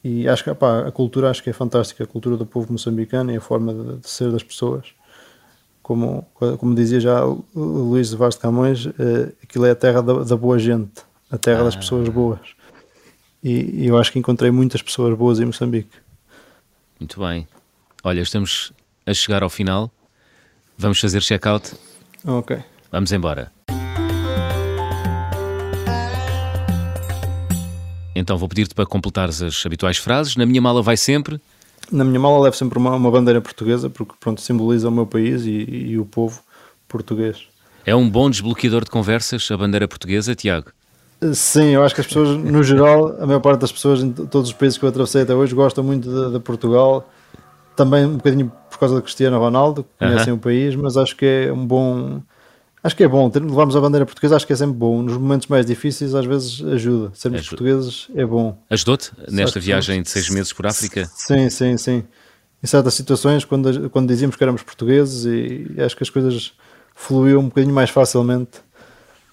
E acho que a cultura acho que é fantástica, a cultura do povo moçambicano e a forma de, de ser das pessoas. Como, como dizia já Luís de Vaz de Camões, eh, aquilo é a terra da, da boa gente, a terra das Ah. pessoas boas. E, e eu acho que encontrei muitas pessoas boas em Moçambique. Muito bem. Olha, estamos a chegar ao final. Vamos fazer check-out. Ok. Vamos embora. Então vou pedir-te para completares as habituais frases. Na minha mala vai sempre. Na minha mala levo sempre uma, uma bandeira portuguesa, porque pronto, simboliza o meu país e, e o povo português. É um bom desbloqueador de conversas, a bandeira portuguesa, Tiago. Sim, eu acho que as pessoas, no geral, a maior parte das pessoas em todos os países que eu atravessei até hoje gostam muito de, de Portugal. Também um bocadinho por causa do Cristiano Ronaldo, que conhecem o país, mas acho que é um bom. Acho que é bom. Levarmos a bandeira portuguesa, acho que é sempre bom. Nos momentos mais difíceis, às vezes ajuda. Sermos portugueses é bom. Ajudou-te nesta viagem de seis meses por África? Sim, sim, sim. Em certas situações, quando, quando dizíamos que éramos portugueses, e acho que as coisas fluiu um bocadinho mais facilmente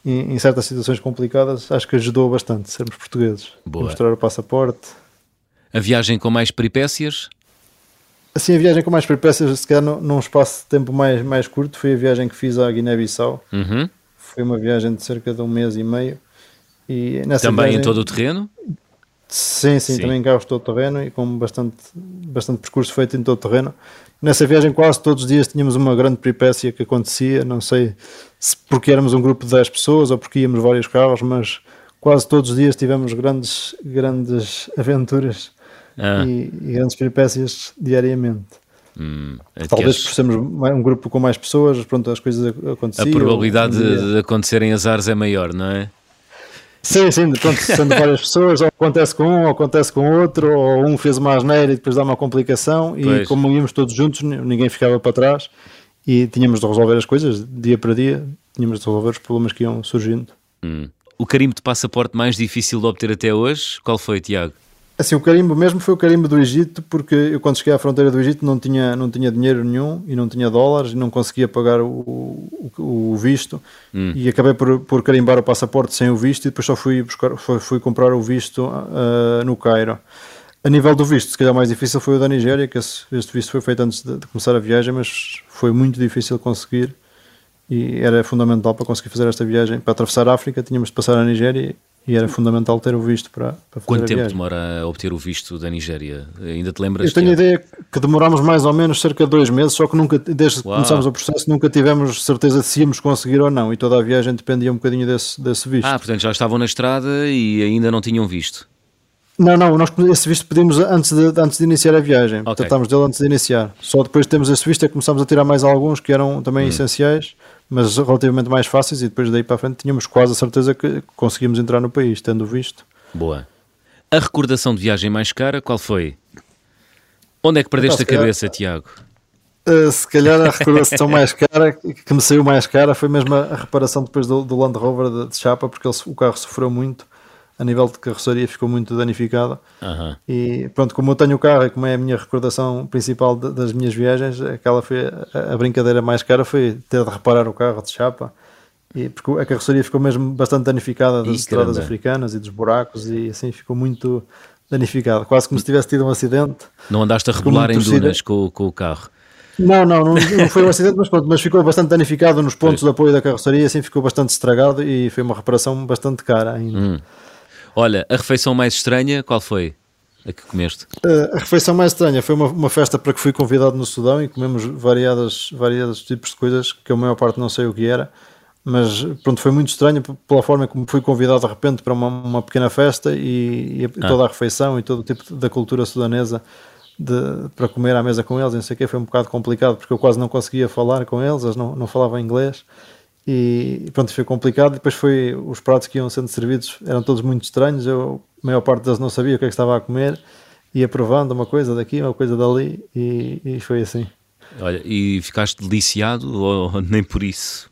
em, em, certas situações complicadas, acho que ajudou bastante sermos portugueses. Boa. Mostrar o passaporte. A viagem com mais peripécias? Assim, a viagem com mais peripécias, se calhar num espaço de tempo mais, mais curto, foi a viagem que fiz à Guiné-Bissau. Uhum. Foi uma viagem de cerca de um mês e meio. E Também viagem, em todo o terreno? Sim, sim, sim, também em carros todo terreno e com bastante, bastante percurso feito em todo o terreno. Nessa viagem quase todos os dias tínhamos uma grande peripécia que acontecia, não sei se porque éramos um grupo de 10 pessoas ou porque íamos vários carros, mas quase todos os dias tivemos grandes, grandes aventuras ah. e, e, grandes peripécias diariamente. Hum, é Talvez por sermos um grupo com mais pessoas, pronto, as coisas aconteciam. A probabilidade de, de acontecerem azares é maior, não é? Sim, sim, pronto, sendo várias pessoas, ou acontece com um, ou acontece com outro, ou um fez uma asneira e depois dá uma complicação, pois. e como íamos todos juntos, ninguém ficava para trás e tínhamos de resolver as coisas dia para dia, tínhamos de resolver os problemas que iam surgindo. Hum. O carimbo de passaporte mais difícil de obter até hoje, qual foi, Tiago? Assim, o carimbo mesmo foi o carimbo do Egito, porque eu quando cheguei à fronteira do Egito não tinha, não tinha dinheiro nenhum e não tinha dólares e não conseguia pagar o, o, o visto hum. e acabei por, por carimbar o passaporte sem o visto e depois só fui, buscar, fui, fui comprar o visto uh, no Cairo. A nível do visto, se calhar mais difícil foi o da Nigéria, que esse, este visto foi feito antes de, de começar a viagem, mas foi muito difícil conseguir e era fundamental para conseguir fazer esta viagem. Para atravessar a África tínhamos de passar a Nigéria e era fundamental ter o visto para, para fazer Quanto tempo viagem. demora a obter o visto da Nigéria? Ainda te lembras? Eu tenho a ideia que demorámos mais ou menos cerca de dois meses, só que nunca, desde que começámos o processo, nunca tivemos certeza se íamos conseguir ou não, e toda a viagem dependia um bocadinho desse, desse visto. Ah, portanto já estavam na estrada e ainda não tinham visto. Não, não, nós esse visto pedimos antes de, antes de iniciar a viagem, okay. tratámos dele antes de iniciar. Só depois de termos esse visto é que começámos a tirar mais alguns que eram também hum. essenciais mas relativamente mais fáceis, e depois daí para a frente tínhamos quase a certeza que conseguimos entrar no país, tendo visto. Boa. A recordação de viagem mais cara, qual foi? Onde é que perdeste então, a cabeça, Tiago? Uh, se calhar a recordação mais cara, que me saiu mais cara, foi mesmo a, reparação depois do, do Land Rover de, de chapa, porque ele, o carro sofreu muito a nível de carroceria ficou muito danificada. Uhum. E pronto, como eu tenho o carro e como é a minha recordação principal de, das minhas viagens, aquela foi a, a, brincadeira mais cara foi ter de reparar o carro de chapa. E, porque a carroceria ficou mesmo bastante danificada das e estradas caramba. africanas e dos buracos e assim ficou muito danificada, quase como se tivesse tido um acidente. Não andaste a regular em dunas com, com o carro? Não, não, não, não, foi um acidente, mas, pronto, mas ficou bastante danificado nos pontos de apoio da carroceria, assim ficou bastante estragado e foi uma reparação bastante cara ainda. Hum. Olha, a refeição mais estranha, qual foi? A que comeste? Uh, a refeição mais estranha foi uma, uma, festa para que fui convidado no Sudão e comemos variadas, variados tipos de coisas que a maior parte não sei o que era, mas pronto, foi muito estranho pela forma como fui convidado de repente para uma, uma pequena festa e, e ah. toda a refeição e todo o tipo da cultura sudanesa de, para comer à mesa com eles, não sei o que, foi um bocado complicado porque eu quase não conseguia falar com eles, eles não, não falavam inglês e pronto, foi complicado. Depois foi os pratos que iam sendo servidos eram todos muito estranhos. Eu, a maior parte deles não sabia o que é que estava a comer, ia provando uma coisa daqui, uma coisa dali, e, e foi assim. Olha, e ficaste deliciado ou nem por isso?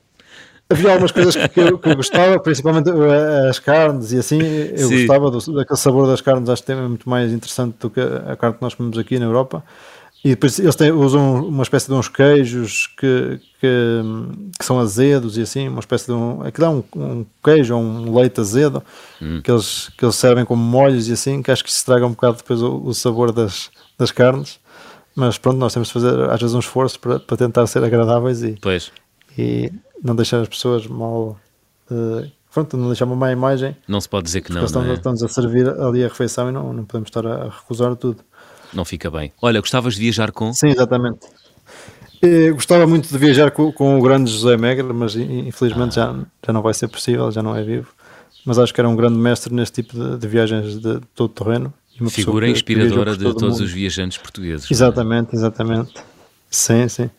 Havia algumas coisas que eu, que eu, gostava, principalmente eh, as carnes e assim. Eu Sim. gostava do, daquele sabor das carnes, acho que é muito mais interessante do que a carne que nós comemos aqui na Europa. E depois eles têm, usam uma espécie de uns queijos que, que, que, são azedos e assim, uma espécie de um. Aquilo é um, um queijo, um leite azedo hum. que, eles, que eles servem como molhos e assim, que acho que estraga um bocado depois o, o, sabor das, das carnes. Mas pronto, nós temos de fazer às vezes um esforço para, para tentar ser agradáveis e, pois. e não deixar as pessoas mal. Uh, pronto, não deixar uma má imagem. Não se pode dizer que não. Estamos, não é? estamos a servir ali a refeição e não, não podemos estar a recusar tudo não fica bem. Olha, gostavas de viajar com? Sim, exatamente. Eu gostava muito de viajar com, com o grande José Megra, mas infelizmente ah. já, já não vai ser possível, já não é vivo. Mas acho que era um grande mestre neste tipo de, de viagens de todo terreno. Figura inspiradora de todos os viajantes portugueses. É? Exatamente, é? exatamente. Sim, sim.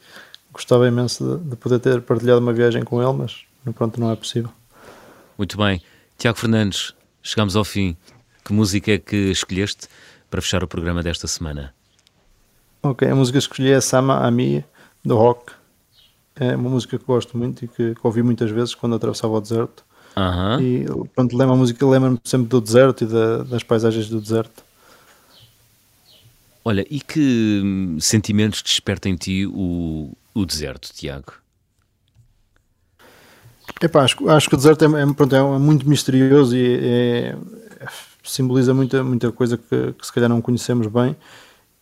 Gostava imenso de, de, poder ter partilhado uma viagem com ele, mas pronto, não é possível. Muito bem. Tiago Fernandes, chegamos ao fim. Que música é que escolheste? Para fechar o programa desta semana? Ok, a música que escolhi é Sama Ami, do Rock. É uma música que gosto muito e que, que ouvi muitas vezes quando atravessava o deserto. Uhum. E pronto, lembra a música lembra-me sempre do deserto e da, das paisagens do deserto. Olha, e que sentimentos desperta em ti o, o deserto, Tiago? Epá, acho, acho que o deserto é, é, pronto, é muito misterioso e é, simboliza muita, muita coisa que, que, se calhar não conhecemos bem.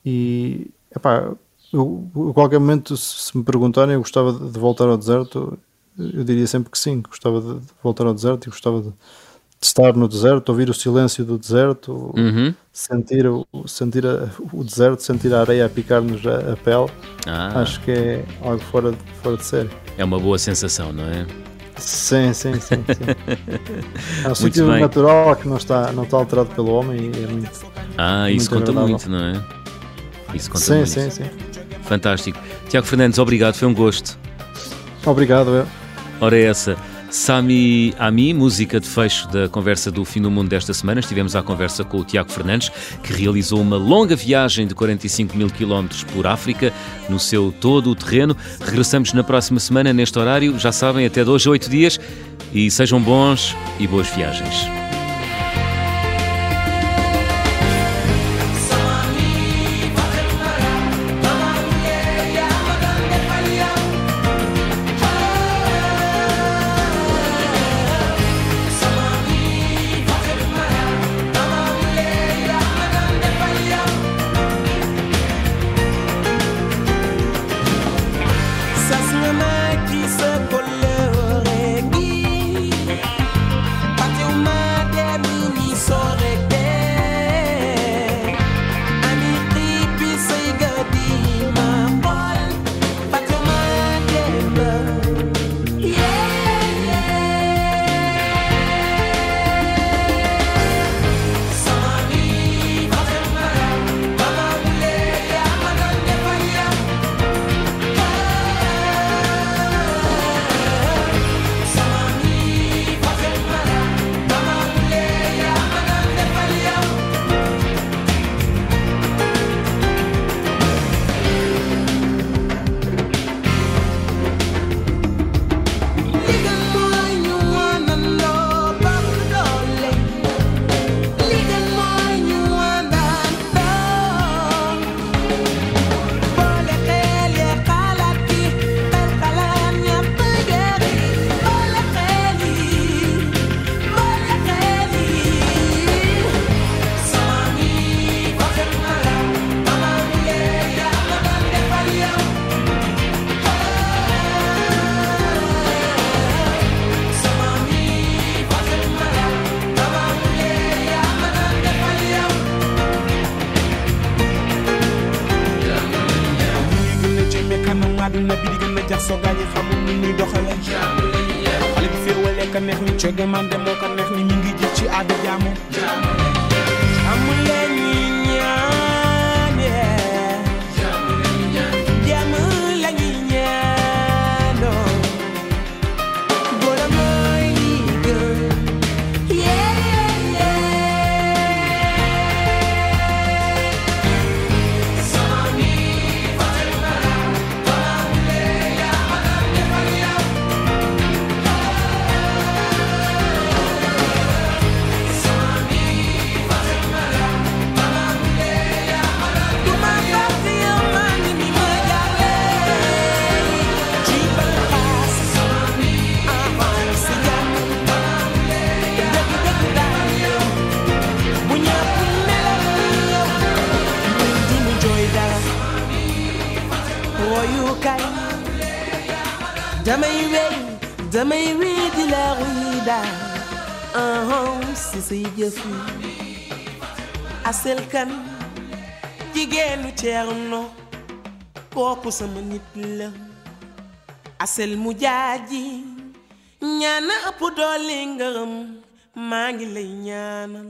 E epá, eu, a qualquer momento, se me perguntarem, eu gostava de voltar ao deserto, eu diria sempre que sim, gostava de voltar ao deserto e gostava de, de estar no deserto, ouvir o silêncio do deserto, uhum. sentir, o, sentir a, o deserto, sentir a areia a picar-nos a, a, pele. Ah. Acho que é algo fora de, fora de série. É uma boa sensação, não é? Sim, sim, sim. sim. é um sítio natural que não está, não está alterado pelo homem e é muito. Ah, isso muito conta agradável. muito, não é? Isso conta sim, muito. sim, sim. Fantástico. Tiago Fernandes, obrigado, foi um gosto. Obrigado, eu. Ora, é essa. Sami Ami, música de fecho da conversa do Fim do Mundo desta semana. Estivemos à conversa com o Tiago Fernandes, que realizou uma longa viagem de 45 mil quilómetros por África, no seu todo o terreno. Regressamos na próxima semana, neste horário, já sabem, até dois a oito dias. E sejam bons e boas viagens. Ni ñuy doxale. Xale bi ka neex moo neex ni mi ngi ci jaamu damay wey damay wéy di la ruy daal. Asel kan jigéenu Ceerno kooku sama nit la. Asel mu jaaji ñaana ëpp doole ngërëm. Maa ngi lay ñaanal.